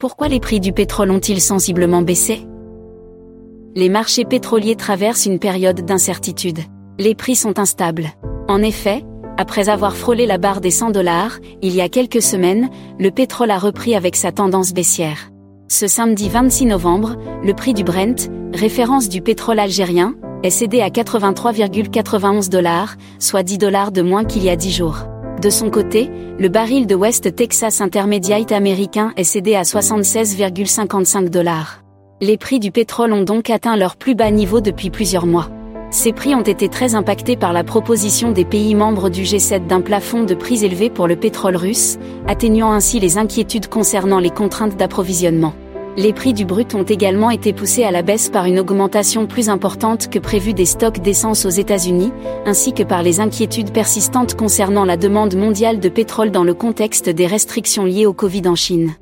Pourquoi les prix du pétrole ont-ils sensiblement baissé? Les marchés pétroliers traversent une période d'incertitude. Les prix sont instables. En effet, après avoir frôlé la barre des 100 dollars, il y a quelques semaines, le pétrole a repris avec sa tendance baissière. Ce samedi 26 novembre, le prix du Brent, référence du pétrole algérien, est cédé à 83,91 dollars, soit 10 dollars de moins qu'il y a 10 jours. De son côté, le baril de West Texas Intermediate américain est cédé à 76,55 dollars. Les prix du pétrole ont donc atteint leur plus bas niveau depuis plusieurs mois. Ces prix ont été très impactés par la proposition des pays membres du G7 d'un plafond de prix élevé pour le pétrole russe, atténuant ainsi les inquiétudes concernant les contraintes d'approvisionnement. Les prix du brut ont également été poussés à la baisse par une augmentation plus importante que prévue des stocks d'essence aux États-Unis, ainsi que par les inquiétudes persistantes concernant la demande mondiale de pétrole dans le contexte des restrictions liées au Covid en Chine.